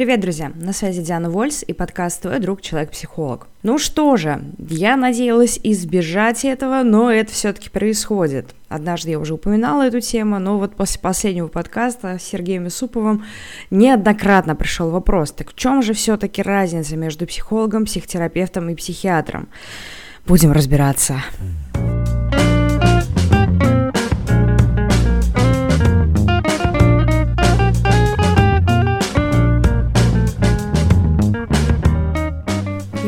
Привет, друзья! На связи Диана Вольс и подкаст «Твой друг, человек-психолог». Ну что же, я надеялась избежать этого, но это все-таки происходит. Однажды я уже упоминала эту тему, но вот после последнего подкаста с Сергеем Исуповым неоднократно пришел вопрос, так в чем же все-таки разница между психологом, психотерапевтом и психиатром? Будем разбираться.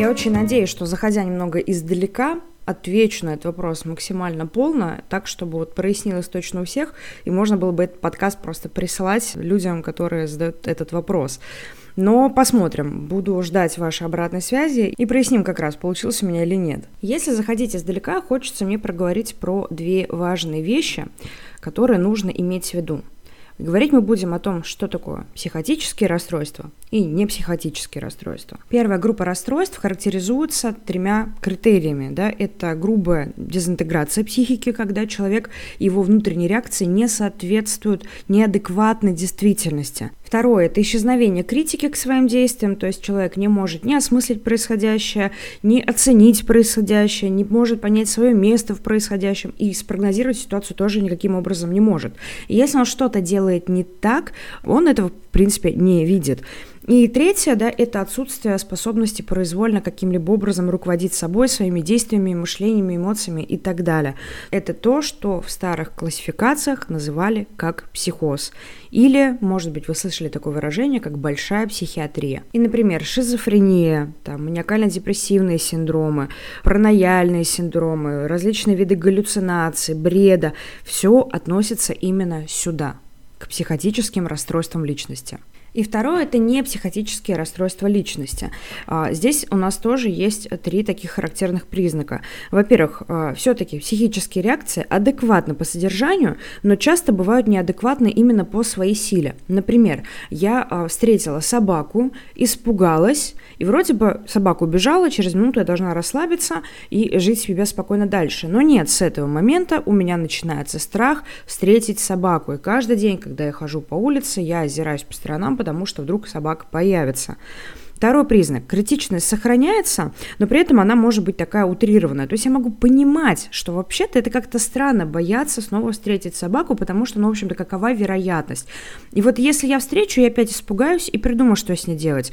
Я очень надеюсь, что заходя немного издалека, отвечу на этот вопрос максимально полно, так, чтобы вот прояснилось точно у всех, и можно было бы этот подкаст просто присылать людям, которые задают этот вопрос. Но посмотрим, буду ждать вашей обратной связи и проясним как раз, получилось у меня или нет. Если заходить издалека, хочется мне проговорить про две важные вещи, которые нужно иметь в виду. Говорить мы будем о том, что такое психотические расстройства и непсихотические расстройства. Первая группа расстройств характеризуется тремя критериями. Да? Это грубая дезинтеграция психики, когда человек его внутренние реакции не соответствуют неадекватной действительности. Второе – это исчезновение критики к своим действиям, то есть человек не может ни осмыслить происходящее, ни оценить происходящее, не может понять свое место в происходящем и спрогнозировать ситуацию тоже никаким образом не может. И если он что-то делает не так, он этого, принципе, не видит. И третье, да, это отсутствие способности произвольно каким-либо образом руководить собой, своими действиями, мышлениями, эмоциями и так далее. Это то, что в старых классификациях называли как психоз. Или, может быть, вы слышали такое выражение, как большая психиатрия. И, например, шизофрения, там, маниакально-депрессивные синдромы, паранояльные синдромы, различные виды галлюцинаций, бреда, все относится именно сюда, к психотическим расстройствам личности. И второе – это не психотические расстройства личности. А, здесь у нас тоже есть три таких характерных признака. Во-первых, а, все-таки психические реакции адекватны по содержанию, но часто бывают неадекватны именно по своей силе. Например, я а, встретила собаку, испугалась, и вроде бы собака убежала, через минуту я должна расслабиться и жить себе спокойно дальше. Но нет, с этого момента у меня начинается страх встретить собаку. И каждый день, когда я хожу по улице, я озираюсь по сторонам, потому что вдруг собака появится. Второй признак. Критичность сохраняется, но при этом она может быть такая утрированная. То есть я могу понимать, что вообще-то это как-то странно бояться снова встретить собаку, потому что, ну, в общем-то, какова вероятность. И вот если я встречу, я опять испугаюсь и придумаю, что с ней делать.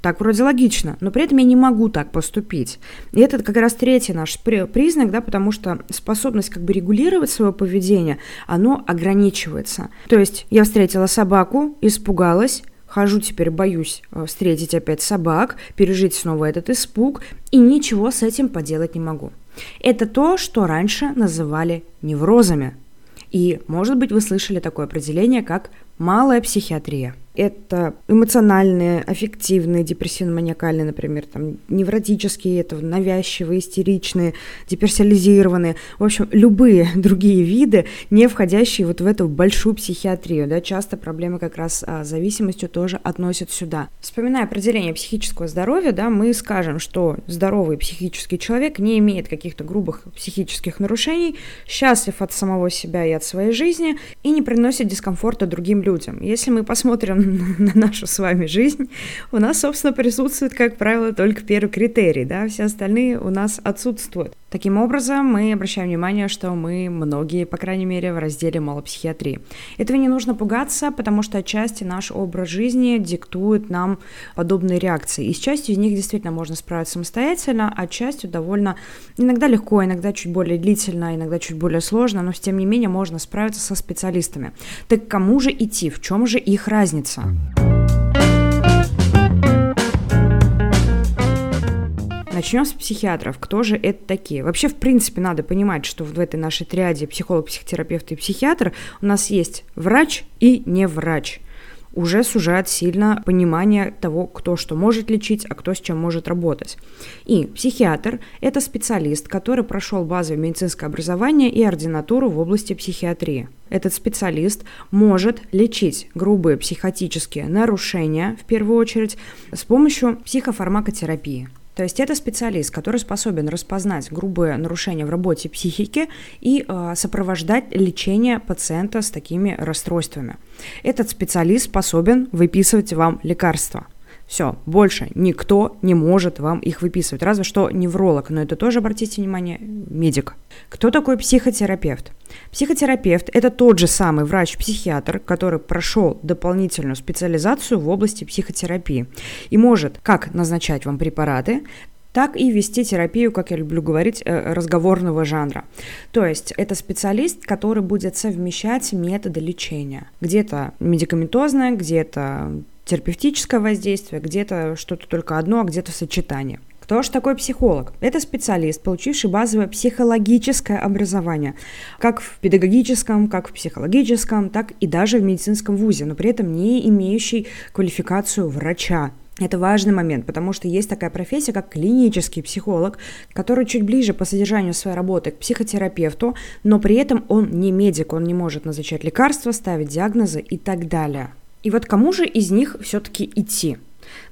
Так вроде логично, но при этом я не могу так поступить. И это как раз третий наш признак, да, потому что способность как бы регулировать свое поведение, оно ограничивается. То есть я встретила собаку, испугалась, Хожу теперь, боюсь э, встретить опять собак, пережить снова этот испуг, и ничего с этим поделать не могу. Это то, что раньше называли неврозами. И, может быть, вы слышали такое определение, как малая психиатрия – это эмоциональные, аффективные, депрессивно-маниакальные, например, там, невротические, это навязчивые, истеричные, деперсонализированные. В общем, любые другие виды, не входящие вот в эту большую психиатрию. Да, часто проблемы как раз а, с зависимостью тоже относят сюда. Вспоминая определение психического здоровья, да, мы скажем, что здоровый психический человек не имеет каких-то грубых психических нарушений, счастлив от самого себя и от своей жизни и не приносит дискомфорта другим людям. Если мы посмотрим на нашу с вами жизнь, у нас, собственно, присутствует, как правило, только первый критерий, да, все остальные у нас отсутствуют. Таким образом, мы обращаем внимание, что мы многие, по крайней мере, в разделе малопсихиатрии. Этого не нужно пугаться, потому что отчасти наш образ жизни диктует нам подобные реакции. И с частью из них действительно можно справиться самостоятельно, а частью довольно иногда легко, иногда чуть более длительно, иногда чуть более сложно, но тем не менее можно справиться со специалистами. Так кому же идти? В чем же их разница? Начнем с психиатров. Кто же это такие? Вообще, в принципе, надо понимать, что в этой нашей триаде психолог, психотерапевт и психиатр у нас есть врач и не врач уже сужает сильно понимание того, кто что может лечить, а кто с чем может работать. И психиатр – это специалист, который прошел базовое медицинское образование и ординатуру в области психиатрии. Этот специалист может лечить грубые психотические нарушения, в первую очередь, с помощью психофармакотерапии – то есть это специалист, который способен распознать грубые нарушения в работе психики и э, сопровождать лечение пациента с такими расстройствами. Этот специалист способен выписывать вам лекарства. Все, больше никто не может вам их выписывать. Разве что невролог, но это тоже, обратите внимание, медик. Кто такой психотерапевт? Психотерапевт – это тот же самый врач-психиатр, который прошел дополнительную специализацию в области психотерапии и может как назначать вам препараты, так и вести терапию, как я люблю говорить, э, разговорного жанра. То есть это специалист, который будет совмещать методы лечения. Где-то медикаментозное, где-то терапевтическое воздействие, где-то что-то только одно, а где-то сочетание. Кто же такой психолог? Это специалист, получивший базовое психологическое образование, как в педагогическом, как в психологическом, так и даже в медицинском вузе, но при этом не имеющий квалификацию врача. Это важный момент, потому что есть такая профессия, как клинический психолог, который чуть ближе по содержанию своей работы к психотерапевту, но при этом он не медик, он не может назначать лекарства, ставить диагнозы и так далее. И вот кому же из них все-таки идти?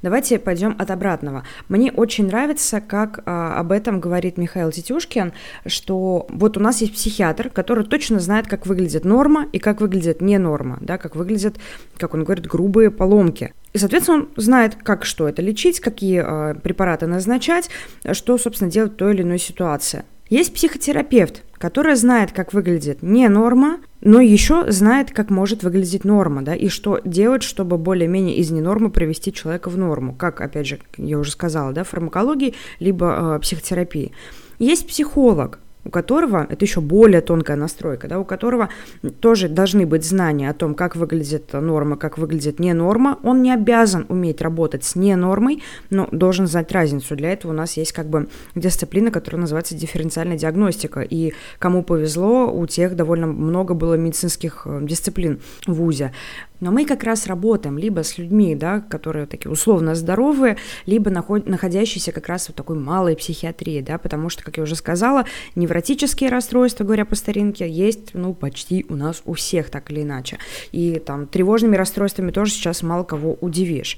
Давайте пойдем от обратного. Мне очень нравится, как а, об этом говорит Михаил Тетюшкин, что вот у нас есть психиатр, который точно знает, как выглядит норма и как выглядит не норма, да, как выглядят, как он говорит, грубые поломки. И, соответственно, он знает, как что это лечить, какие а, препараты назначать, что, собственно, делать в той или иной ситуации. Есть психотерапевт, который знает, как выглядит не норма, но еще знает, как может выглядеть норма, да, и что делать, чтобы более-менее из ненормы привести человека в норму, как, опять же, я уже сказала, да, фармакологии, либо э, психотерапии. Есть психолог, у которого, это еще более тонкая настройка, да, у которого тоже должны быть знания о том, как выглядит норма, как выглядит не норма. Он не обязан уметь работать с не нормой, но должен знать разницу. Для этого у нас есть как бы дисциплина, которая называется дифференциальная диагностика. И кому повезло, у тех довольно много было медицинских э, дисциплин в ВУЗе. Но мы как раз работаем либо с людьми, да, которые такие условно здоровые, либо наход, находящиеся как раз в такой малой психиатрии, да, потому что, как я уже сказала, невротические расстройства, говоря по старинке, есть, ну, почти у нас у всех так или иначе. И там тревожными расстройствами тоже сейчас мало кого удивишь.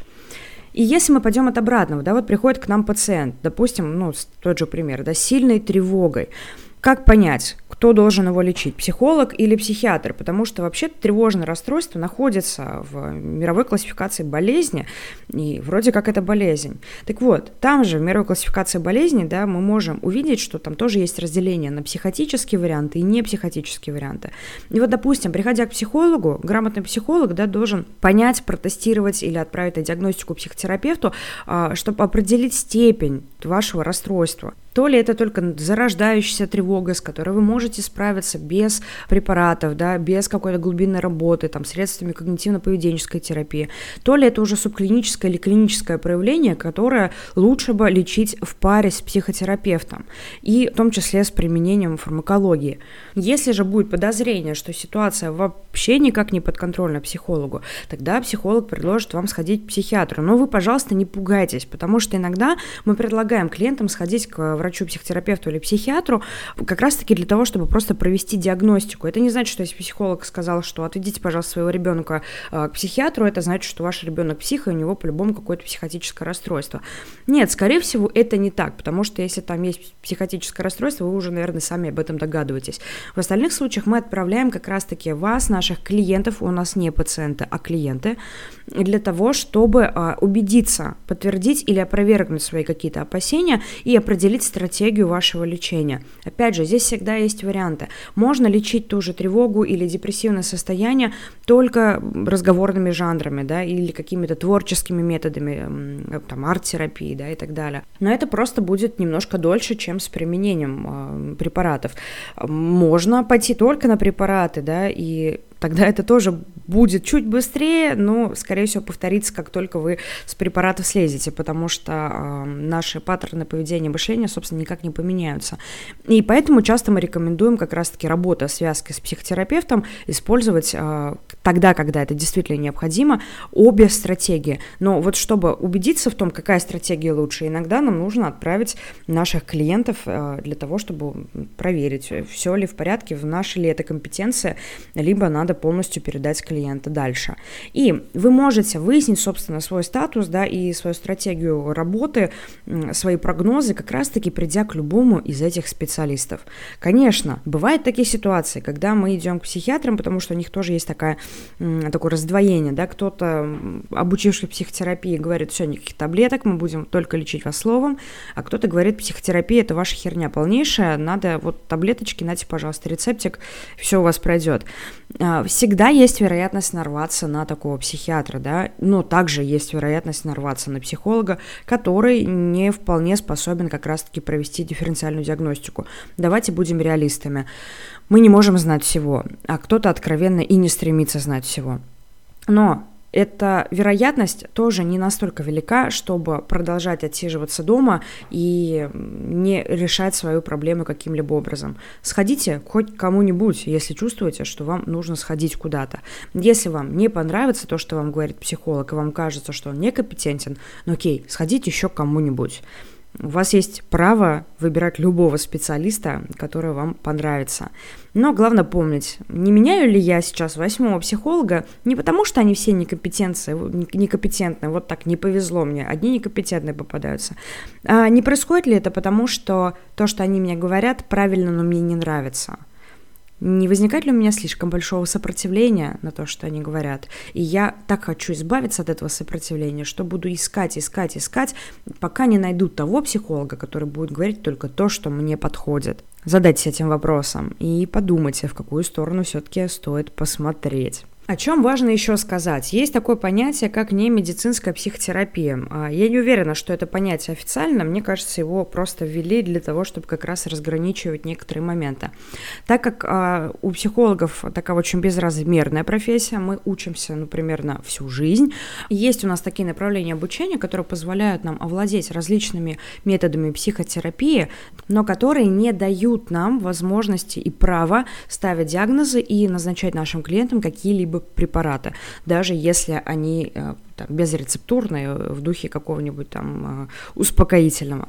И если мы пойдем от обратного, да, вот приходит к нам пациент, допустим, ну, тот же пример, да, сильной тревогой, как понять, кто должен его лечить, психолог или психиатр? Потому что вообще тревожное расстройство находится в мировой классификации болезни, и вроде как это болезнь. Так вот, там же в мировой классификации болезней, да, мы можем увидеть, что там тоже есть разделение на психотические варианты и непсихотические варианты. И вот, допустим, приходя к психологу, грамотный психолог, да, должен понять, протестировать или отправить на диагностику психотерапевту, а, чтобы определить степень вашего расстройства. То ли это только зарождающаяся тревога, с которой вы можете справиться без препаратов, да, без какой-то глубинной работы, там, средствами когнитивно-поведенческой терапии, то ли это уже субклиническое или клиническое проявление, которое лучше бы лечить в паре с психотерапевтом, и в том числе с применением фармакологии. Если же будет подозрение, что ситуация вообще никак не подконтрольна психологу, тогда психолог предложит вам сходить к психиатру. Но вы, пожалуйста, не пугайтесь, потому что иногда мы предлагаем клиентам сходить к врачу, психотерапевту или психиатру, как раз-таки для того, чтобы просто провести диагностику. Это не значит, что если психолог сказал, что отведите, пожалуйста, своего ребенка э, к психиатру, это значит, что ваш ребенок псих, и у него по-любому какое-то психотическое расстройство. Нет, скорее всего, это не так, потому что если там есть психотическое расстройство, вы уже, наверное, сами об этом догадываетесь. В остальных случаях мы отправляем как раз-таки вас, наших клиентов, у нас не пациенты, а клиенты, для того, чтобы а, убедиться, подтвердить или опровергнуть свои какие-то опасения и определить стратегию вашего лечения. Опять же, здесь всегда есть варианты. Можно лечить ту же тревогу или депрессивное состояние только разговорными жанрами, да, или какими-то творческими методами, там, арт-терапии, да, и так далее. Но это просто будет немножко дольше, чем с применением э, препаратов. Можно пойти только на препараты, да, и тогда это тоже будет чуть быстрее, но, скорее всего, повторится, как только вы с препаратов слезете, потому что э, наши паттерны поведения мышления, собственно, никак не поменяются. И поэтому часто мы рекомендуем как раз-таки работа связки с психотерапевтом использовать э, тогда, когда это действительно необходимо, обе стратегии. Но вот чтобы убедиться в том, какая стратегия лучше, иногда нам нужно отправить наших клиентов э, для того, чтобы проверить, все ли в порядке, в нашей ли это компетенция, либо надо полностью передать клиента дальше. И вы можете выяснить, собственно, свой статус, да, и свою стратегию работы, свои прогнозы, как раз-таки придя к любому из этих специалистов. Конечно, бывают такие ситуации, когда мы идем к психиатрам, потому что у них тоже есть такая такое раздвоение, да, кто-то, обучивший психотерапии, говорит, все, никаких таблеток, мы будем только лечить вас словом, а кто-то говорит, психотерапия – это ваша херня полнейшая, надо вот таблеточки, нате, пожалуйста, рецептик, все у вас пройдет. А, всегда есть вероятность нарваться на такого психиатра, да, но также есть вероятность нарваться на психолога, который не вполне способен как раз-таки провести дифференциальную диагностику. Давайте будем реалистами. Мы не можем знать всего, а кто-то откровенно и не стремится знать всего. Но эта вероятность тоже не настолько велика, чтобы продолжать отсиживаться дома и не решать свою проблему каким-либо образом. Сходите хоть кому-нибудь, если чувствуете, что вам нужно сходить куда-то. Если вам не понравится то, что вам говорит психолог, и вам кажется, что он некомпетентен, ну окей, сходите еще кому-нибудь. У вас есть право выбирать любого специалиста, который вам понравится. Но главное помнить, не меняю ли я сейчас восьмого психолога не потому, что они все некомпетенции, некомпетентные, вот так не повезло мне, одни некомпетентные попадаются. А не происходит ли это потому, что то, что они мне говорят, правильно, но мне не нравится – не возникает ли у меня слишком большого сопротивления на то, что они говорят? И я так хочу избавиться от этого сопротивления, что буду искать, искать, искать, пока не найду того психолога, который будет говорить только то, что мне подходит. Задайтесь этим вопросом и подумайте, в какую сторону все-таки стоит посмотреть. О чем важно еще сказать? Есть такое понятие, как немедицинская психотерапия. А, я не уверена, что это понятие официально. Мне кажется, его просто ввели для того, чтобы как раз разграничивать некоторые моменты. Так как а, у психологов такая очень безразмерная профессия, мы учимся, ну, примерно всю жизнь. Есть у нас такие направления обучения, которые позволяют нам овладеть различными методами психотерапии, но которые не дают нам возможности и права ставить диагнозы и назначать нашим клиентам какие-либо препараты, даже если они э, там, безрецептурные, в духе какого-нибудь там э, успокоительного.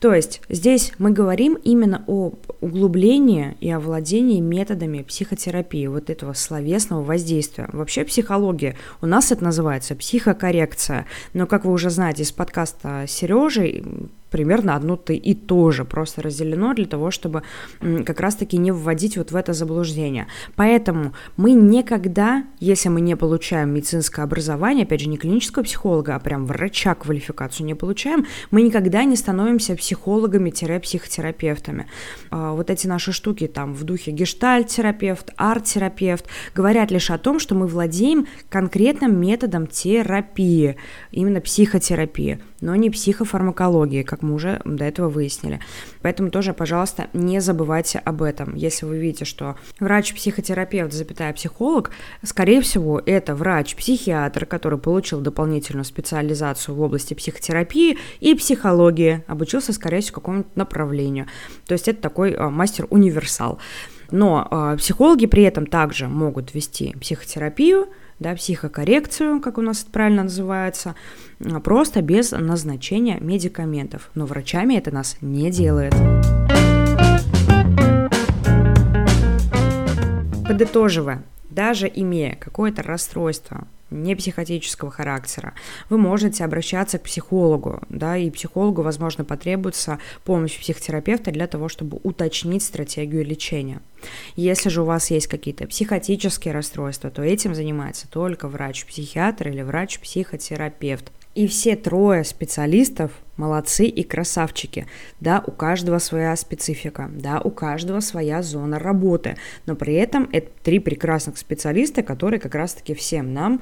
То есть здесь мы говорим именно о углублении и овладении методами психотерапии, вот этого словесного воздействия. Вообще психология, у нас это называется психокоррекция, но как вы уже знаете из подкаста Сережи, примерно одно ты и то же, просто разделено для того, чтобы как раз-таки не вводить вот в это заблуждение. Поэтому мы никогда, если мы не получаем медицинское образование, опять же, не клинического психолога, а прям врача квалификацию не получаем, мы никогда не становимся психологами-психотерапевтами. А, вот эти наши штуки там в духе гештальт-терапевт, арт-терапевт говорят лишь о том, что мы владеем конкретным методом терапии, именно психотерапии но не психофармакологии, как мы уже до этого выяснили. Поэтому тоже, пожалуйста, не забывайте об этом. Если вы видите, что врач-психотерапевт, запятая психолог, скорее всего, это врач-психиатр, который получил дополнительную специализацию в области психотерапии и психологии, обучился, скорее всего, какому-то направлению. То есть это такой а, мастер-универсал. Но э, психологи при этом также могут вести психотерапию, да, психокоррекцию, как у нас это правильно называется, а, просто без назначения медикаментов. Но врачами это нас не делает. Подытоживая, даже имея какое-то расстройство, не психотического характера, вы можете обращаться к психологу, да, и психологу, возможно, потребуется помощь психотерапевта для того, чтобы уточнить стратегию лечения. Если же у вас есть какие-то психотические расстройства, то этим занимается только врач-психиатр или врач-психотерапевт. И все трое специалистов молодцы и красавчики. Да, у каждого своя специфика, да, у каждого своя зона работы, но при этом это три прекрасных специалиста, которые как раз-таки всем нам,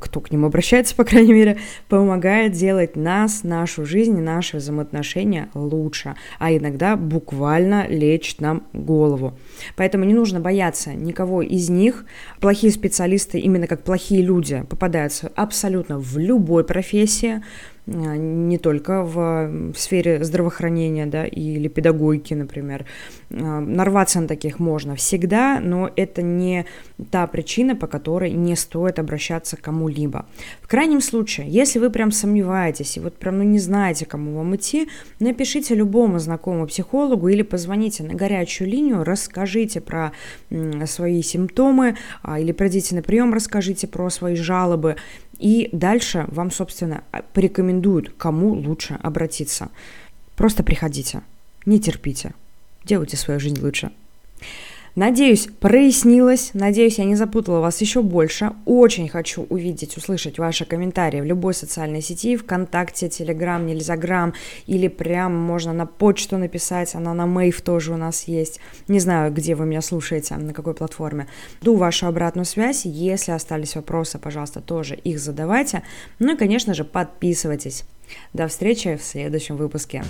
кто к ним обращается, по крайней мере, помогает делать нас, нашу жизнь наши взаимоотношения лучше, а иногда буквально лечит нам голову. Поэтому не нужно бояться никого из них. Плохие специалисты, именно как плохие люди, попадаются абсолютно в любой профессии, не только в сфере здравоохранения да, или педагогики, например. А, нарваться на таких можно всегда, но это не та причина, по которой не стоит обращаться к кому-либо. В крайнем случае, если вы прям сомневаетесь и вот прям ну, не знаете, кому вам идти, напишите любому знакомому психологу или позвоните на горячую линию, расскажите про свои симптомы а, или пройдите на прием, расскажите про свои жалобы. И дальше вам, собственно, порекомендуют, кому лучше обратиться. Просто приходите, не терпите, делайте свою жизнь лучше. Надеюсь, прояснилось. Надеюсь, я не запутала вас еще больше. Очень хочу увидеть, услышать ваши комментарии в любой социальной сети, ВКонтакте, Телеграм, Нельзаграм, или прям можно на почту написать, она на Мейв тоже у нас есть. Не знаю, где вы меня слушаете, на какой платформе. Жду вашу обратную связь. Если остались вопросы, пожалуйста, тоже их задавайте. Ну и, конечно же, подписывайтесь. До встречи в следующем выпуске.